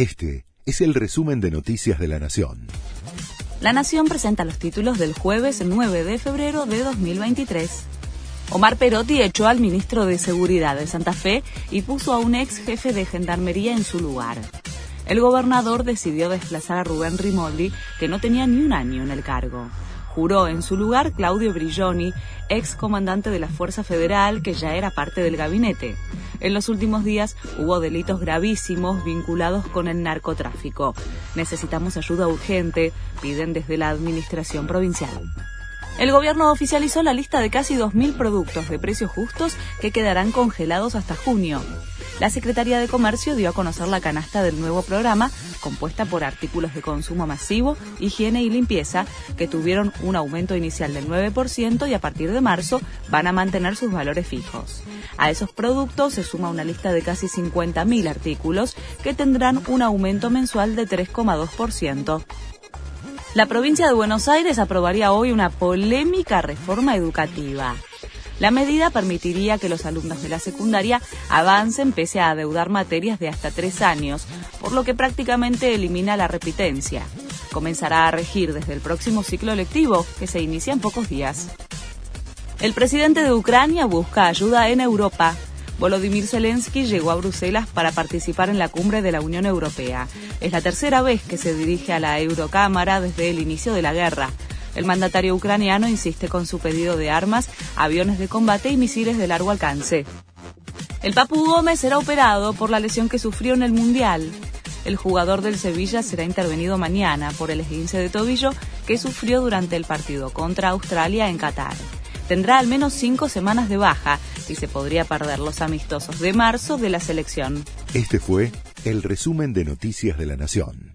Este es el resumen de Noticias de la Nación. La Nación presenta los títulos del jueves 9 de febrero de 2023. Omar Perotti echó al ministro de Seguridad de Santa Fe y puso a un ex jefe de gendarmería en su lugar. El gobernador decidió desplazar a Rubén Rimoldi, que no tenía ni un año en el cargo. Juró en su lugar Claudio Brilloni, ex comandante de la Fuerza Federal, que ya era parte del gabinete. En los últimos días hubo delitos gravísimos vinculados con el narcotráfico. Necesitamos ayuda urgente, piden desde la Administración Provincial. El gobierno oficializó la lista de casi 2.000 productos de precios justos que quedarán congelados hasta junio. La Secretaría de Comercio dio a conocer la canasta del nuevo programa, compuesta por artículos de consumo masivo, higiene y limpieza, que tuvieron un aumento inicial del 9% y a partir de marzo van a mantener sus valores fijos. A esos productos se suma una lista de casi 50.000 artículos que tendrán un aumento mensual de 3,2%. La provincia de Buenos Aires aprobaría hoy una polémica reforma educativa. La medida permitiría que los alumnos de la secundaria avancen pese a adeudar materias de hasta tres años, por lo que prácticamente elimina la repitencia. Comenzará a regir desde el próximo ciclo lectivo, que se inicia en pocos días. El presidente de Ucrania busca ayuda en Europa. Volodymyr Zelensky llegó a Bruselas para participar en la cumbre de la Unión Europea. Es la tercera vez que se dirige a la Eurocámara desde el inicio de la guerra. El mandatario ucraniano insiste con su pedido de armas, aviones de combate y misiles de largo alcance. El Papu Gómez será operado por la lesión que sufrió en el Mundial. El jugador del Sevilla será intervenido mañana por el esguince de tobillo que sufrió durante el partido contra Australia en Qatar. Tendrá al menos cinco semanas de baja y se podría perder los amistosos de marzo de la selección. Este fue el resumen de Noticias de la Nación.